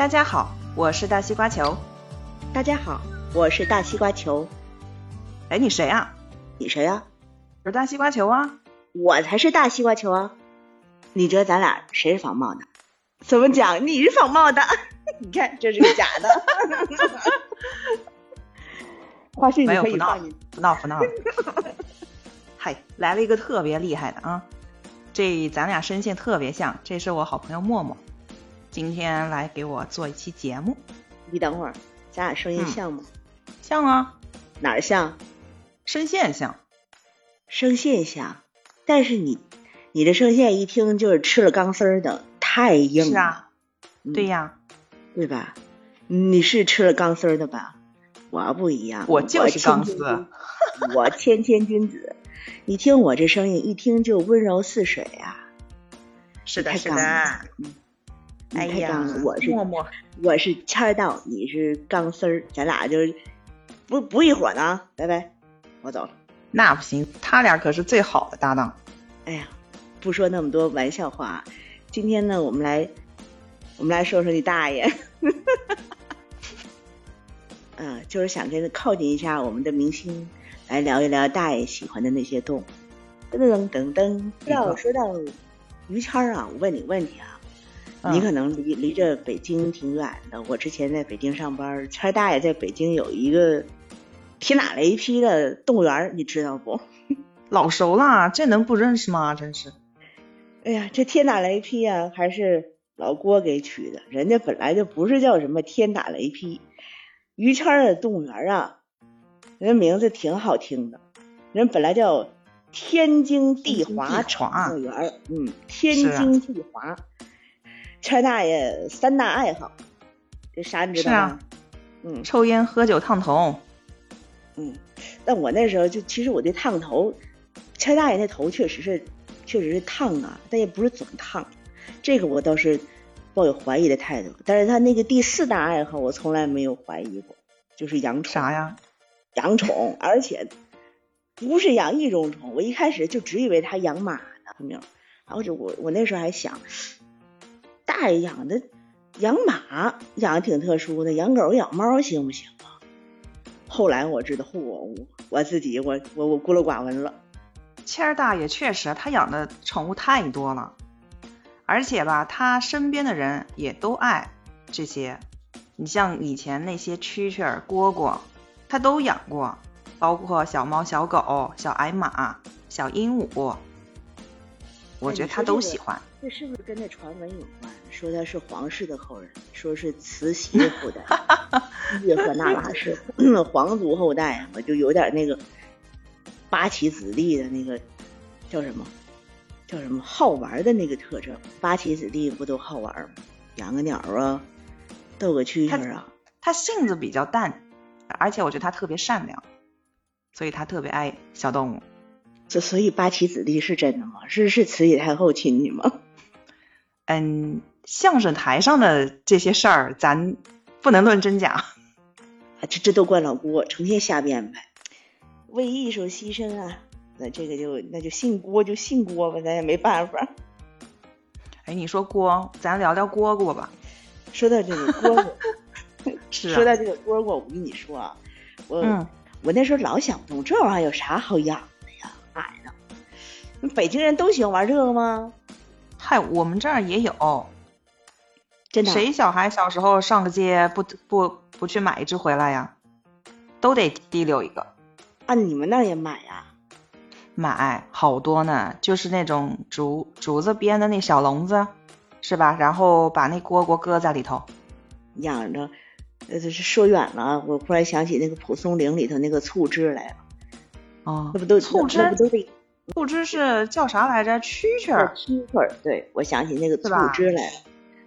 大家好，我是大西瓜球。大家好，我是大西瓜球。哎，你谁啊？你谁啊？我是大西瓜球啊。我才是大西瓜球啊！你觉得咱俩谁是仿冒的？怎么讲？你是仿冒的？你看，这是个假的。花絮你可以放进，不闹不闹。嗨，来了一个特别厉害的啊！这咱俩声线特别像，这是我好朋友默默，今天来给我做一期节目。你等会儿，咱俩声音像吗？像啊，哪儿像？声线像，声线像。但是你，你的声线一听就是吃了钢丝儿的，太硬了。是啊，对呀，对吧？你是吃了钢丝儿的吧？我不一样，我就是钢丝。我谦谦君子，你听我这声音，一听就温柔似水啊。是的，是的。嗯。哎呀，我是默默，我是签到，你是钢丝儿，咱俩就不不一伙呢。拜拜，我走了。那不行，他俩可是最好的搭档。哎呀，不说那么多玩笑话，今天呢，我们来，我们来说说你大爷。嗯，就是想跟靠近一下我们的明星，来聊一聊大爷喜欢的那些动物。噔噔噔噔，要说到于谦儿啊，我问你问题啊，你可能离离着北京挺远的。我之前在北京上班，谦大爷在北京有一个。铁打雷劈的动物园，你知道不？老熟了，这能不认识吗？真是。哎呀，这天打雷劈啊，还是老郭给取的。人家本来就不是叫什么天打雷劈，于谦的动物园啊，人名字挺好听的。人本来叫天津地华动物园，嗯，天津地华。谦大爷三大爱好，这啥你知道吗？嗯，抽烟、喝酒、烫头。嗯，但我那时候就其实我对烫头，谦大爷那头确实是确实是烫啊，但也不是总烫，这个我倒是抱有怀疑的态度。但是他那个第四大爱好我从来没有怀疑过，就是养宠。啥呀？养宠，而且不是养一种宠，我一开始就只以为他养马呢，没有。然后就我我那时候还想，大爷养的养马养的挺特殊的，养狗养猫行不行啊？后来我知道，嚯，我自己我我我孤陋寡闻了。谦儿大爷确实，他养的宠物太多了，而且吧，他身边的人也都爱这些。你像以前那些蛐蛐、蝈蝈，他都养过，包括小猫、小狗、小矮马、小鹦鹉，我觉得他都喜欢。这是不是跟那传闻有关？说他是皇室的后人，说是慈禧后代，叶赫那拉氏皇族后代，我就有点那个八旗子弟的那个叫什么叫什么好玩的那个特征。八旗子弟不都好玩吗？养个鸟啊，逗个蛐蛐啊。他性子比较淡，而且我觉得他特别善良，所以他特别爱小动物。这所以八旗子弟是真的吗？是是慈禧太后亲戚吗？嗯，相声台上的这些事儿，咱不能论真假。这这都怪老郭，成天瞎编呗。为艺术牺牲啊，那这个就那就姓郭就姓郭吧，咱也没办法。哎，你说郭，咱聊聊蝈蝈吧。说到这个蝈蝈，是 说到这个蝈蝈，我跟你说啊，我我那时候老想不通，这玩意儿有啥好养的呀？哎呀，北京人都喜欢玩这个吗？嗨，我们这儿也有，真的。谁小孩小时候上个街不不不去买一只回来呀？都得提溜一个。啊，你们那也买呀？买好多呢，就是那种竹竹子编的那小笼子，是吧？然后把那蝈蝈搁在里头，养着。呃，这是说远了，我忽然想起那个蒲松龄里头那个醋汁来了。哦，那不都醋汁？那不都得。醋汁是叫啥来着？蛐蛐儿，蛐蛐儿。对，我想起那个醋汁来了，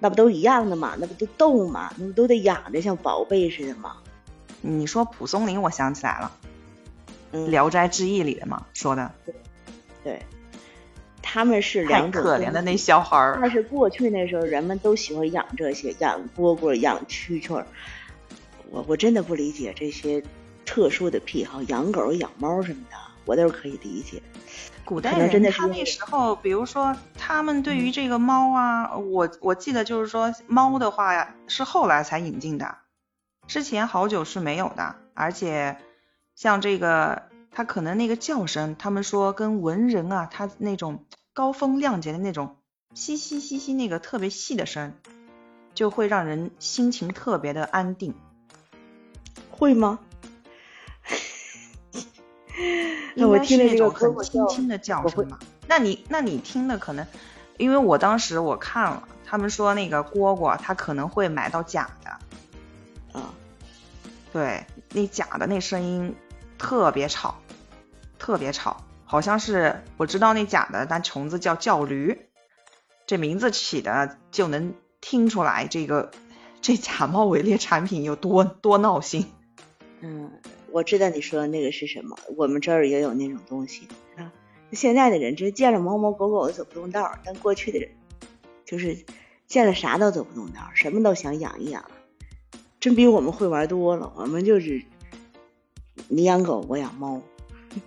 那不都一样的嘛？那不都逗嘛？那不都得养的像宝贝似的吗？你说蒲松龄，我想起来了，《聊斋志异》里的嘛，说的。对，他们是两种。可怜的那小孩儿。但是过去那时候，人们都喜欢养这些，养蝈蝈，养蛐蛐儿。我我真的不理解这些特殊的癖好，养狗、养猫什么的。我倒是可以理解。古代可能真的他那时候，比如说他们对于这个猫啊，我我记得就是说猫的话呀，是后来才引进的，之前好久是没有的，而且像这个它可能那个叫声，他们说跟文人啊，他那种高风亮节的那种嘻嘻嘻嘻那个特别细的声，就会让人心情特别的安定。会吗？那我听那种很轻轻的叫声嘛。那你那你听的可能，因为我当时我看了，他们说那个蝈蝈它可能会买到假的，啊，对，那假的那声音特别吵，特别吵，好像是我知道那假的但虫子叫叫驴，这名字起的就能听出来这个这假冒伪劣产品有多多闹心。嗯，我知道你说的那个是什么，我们这儿也有那种东西啊。现在的人就是见了猫猫狗狗走不动道儿，但过去的人就是见了啥都走不动道儿，什么都想养一养，真比我们会玩多了。我们就是你养狗，我养猫，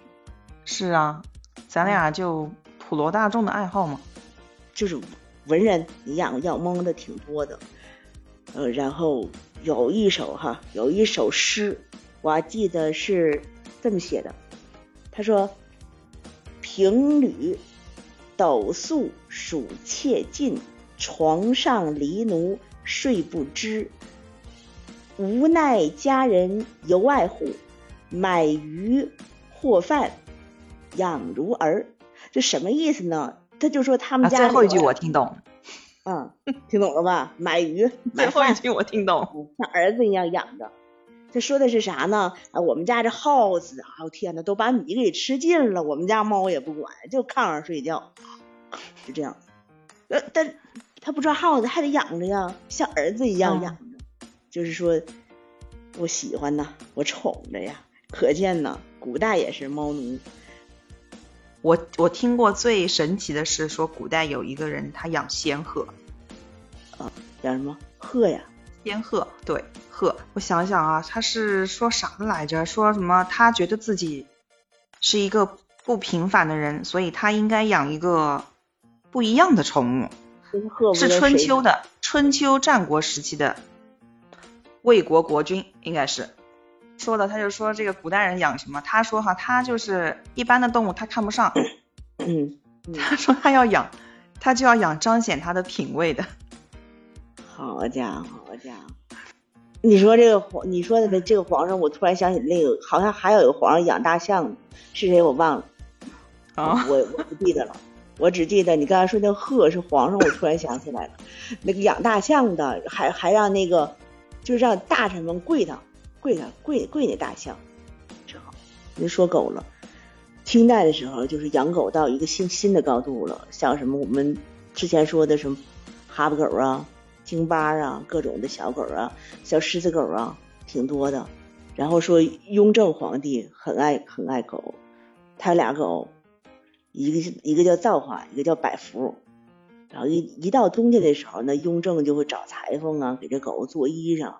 是啊，咱俩就普罗大众的爱好嘛。就是文人，你养养猫的挺多的。呃，然后有一首哈，有一首诗，我还记得是这么写的，他说：“平吕斗粟属妾尽，床上离奴睡不知。无奈家人犹爱护，买鱼或饭养如儿。”这什么意思呢？他就说他们啊，家、最后一句我听懂，嗯，听懂了吧？买鱼最买饭，后一句我听懂。像儿子一样养着。他说的是啥呢？啊，我们家这耗子，啊，我天呐，都把米给吃尽了，我们家猫也不管，就炕上睡觉，就这样。呃，但他不抓耗子，还得养着呀，像儿子一样嗯养着。就是说，我喜欢呐，我宠着呀。可见呢，古代也是猫奴。我我听过最神奇的是说，古代有一个人他养仙鹤，啊养什么鹤呀？仙鹤对鹤。我想想啊，他是说啥来着？说什么他觉得自己是一个不平凡的人，所以他应该养一个不一样的宠物，这是春秋的春秋战国时期的魏国国君，应该是。说的，他就说这个古代人养什么？他说哈，他就是一般的动物他看不上，嗯，嗯 他说他要养，他就要养彰显他的品味的。好家伙，好家伙！你说这个皇，你说的这个皇上，我突然想起那个，好像还有一个皇上养大象的，是谁我忘了，啊，我我不记得了，我只记得你刚才说那鹤是皇上，我突然想起来了，那个养大象的，还还让那个，就是让大臣们跪他，跪他，跪跪那大象，这好。你说狗了，清代的时候就是养狗到一个新新的高度了，像什么我们之前说的什么哈巴狗啊、京巴啊，各种的小狗啊，小狮子狗啊，挺多的。然后说雍正皇帝很爱很爱狗，他有俩狗，一个一个叫造化，一个叫百福。然后一一到冬天的时候呢，雍正就会找裁缝啊，给这狗做衣裳，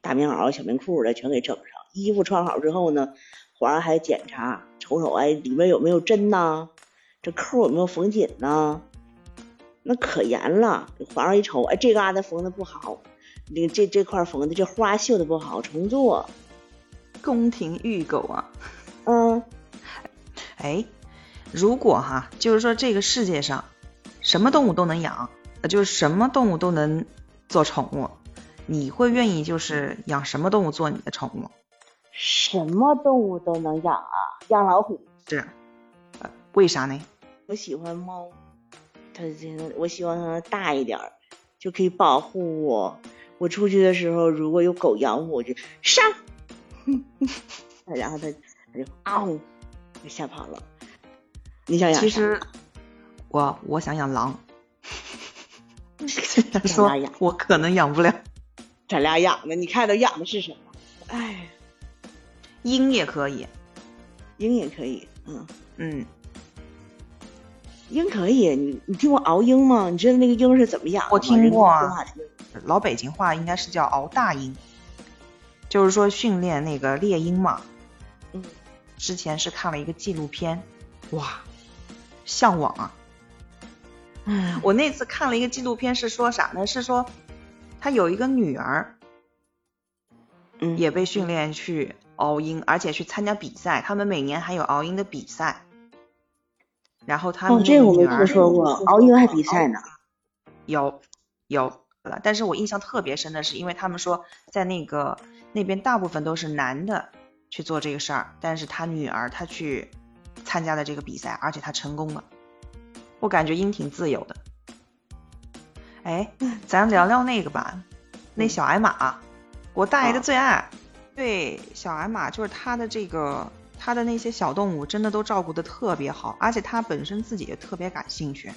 大棉袄、小棉裤的全给整上。衣服穿好之后呢，皇上还检查，瞅瞅，哎，里面有没有针呐？这扣有没有缝紧呐？那可严了。皇上一瞅，哎，这嘎达缝的不好，这这这块缝的这花绣的不好，重做。宫廷御狗啊，嗯，哎，如果哈，就是说这个世界上什么动物都能养，呃就是什么动物都能做宠物，你会愿意就是养什么动物做你的宠物？什么动物都能养啊，养老虎。是，呃，为啥呢？我喜欢猫，它这个我希望它大一点儿，就可以保护我。我出去的时候，如果有狗咬我，我就上，然后它它就嗷就吓跑了。你想养啥其实我我想养狼，他咱说我可能养不了，咱俩养的，你看都养的是什么？哎，鹰也可以，鹰也可以，嗯，嗯，鹰可以。你你听过熬鹰吗？你知道那个鹰是怎么养的吗？我听过啊老北京话应该是叫熬大鹰，就是说训练那个猎鹰嘛。嗯，之前是看了一个纪录片，哇，向往啊！嗯，我那次看了一个纪录片，是说啥呢？是说他有一个女儿，嗯，也被训练去熬鹰，而且去参加比赛。他们每年还有熬鹰的比赛。然后他们哦，这个我没女儿听说过，熬鹰还比赛呢。有有了，但是我印象特别深的是，因为他们说在那个那边大部分都是男的去做这个事儿，但是他女儿她去参加了这个比赛，而且她成功了。我感觉鹰挺自由的。哎，咱聊聊那个吧，那小矮马，我大爷的最爱。对，小矮马就是他的这个，他的那些小动物真的都照顾得特别好，而且他本身自己也特别感兴趣。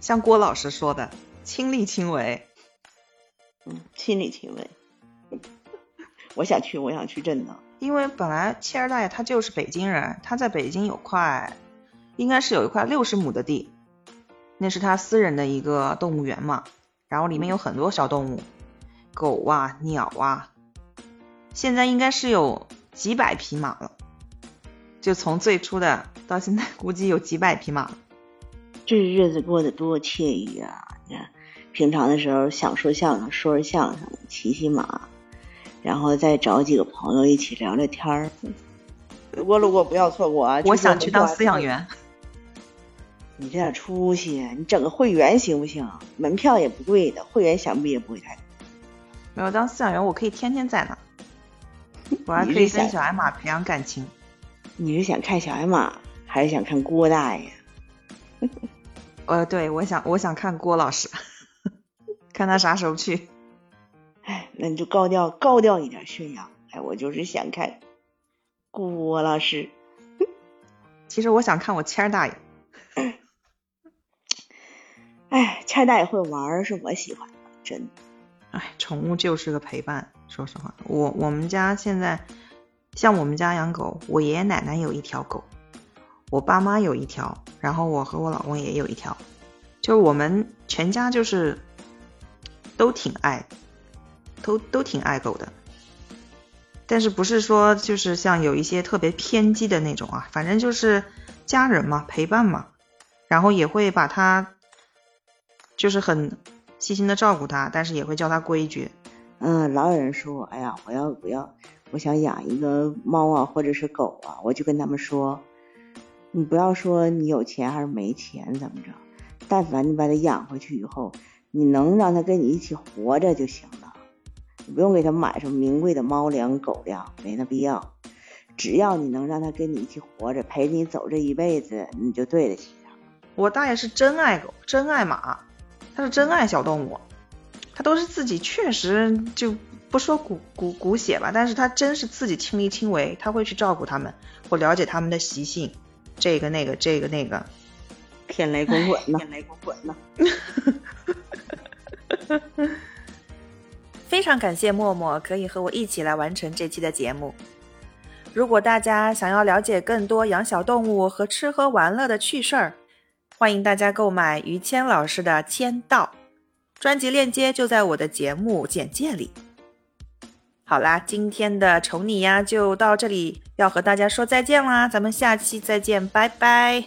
像郭老师说的，亲力亲为。嗯，亲力亲为。我想去，我想去，真的。因为本来切尔大爷他就是北京人，他在北京有块，应该是有一块六十亩的地，那是他私人的一个动物园嘛，然后里面有很多小动物，狗啊、鸟啊，现在应该是有几百匹马了，就从最初的到现在，估计有几百匹马了。这日子过得多惬意啊！你看，平常的时候想说相声，说说相声，骑骑马，然后再找几个朋友一起聊聊天儿。路过路过不要错过啊！我想去当饲养。员。你这点出息，你整个会员行不行？门票也不贵的，会员想必也不会太贵。没有当饲养员，我可以天天在那，我还可以跟小矮马培养感情。你是想看小矮马，还是想看郭大爷？呃，对，我想我想看郭老师，看他啥时候去。哎，那你就高调高调一点宣扬。哎，我就是想看郭老师。其实我想看我谦儿大爷。哎，谦儿大爷会玩是我喜欢的，真的。哎，宠物就是个陪伴。说实话，我我们家现在像我们家养狗，我爷爷奶奶有一条狗，我爸妈有一条，然后我和我老公也有一条，就是我们全家就是都挺爱，都都挺爱狗的。但是不是说就是像有一些特别偏激的那种啊，反正就是家人嘛，陪伴嘛，然后也会把它就是很细心的照顾它，但是也会教它规矩。嗯，老有人说，哎呀，我要我要我想养一个猫啊，或者是狗啊，我就跟他们说，你不要说你有钱还是没钱怎么着，但凡你把它养回去以后，你能让它跟你一起活着就行了，你不用给它买什么名贵的猫粮、狗粮，没那必要。只要你能让它跟你一起活着，陪你走这一辈子，你就对得起它。我大爷是真爱狗，真爱马，他是真爱小动物，他都是自己确实就不说骨骨骨血吧，但是他真是自己亲力亲为，他会去照顾他们，或了解他们的习性，这个那个这个那个，天雷滚滚呐，天雷滚滚呐。非常感谢默默可以和我一起来完成这期的节目。如果大家想要了解更多养小动物和吃喝玩乐的趣事儿，欢迎大家购买于谦老师的《签到》专辑，链接就在我的节目简介里。好啦，今天的宠你呀就到这里，要和大家说再见啦，咱们下期再见，拜拜。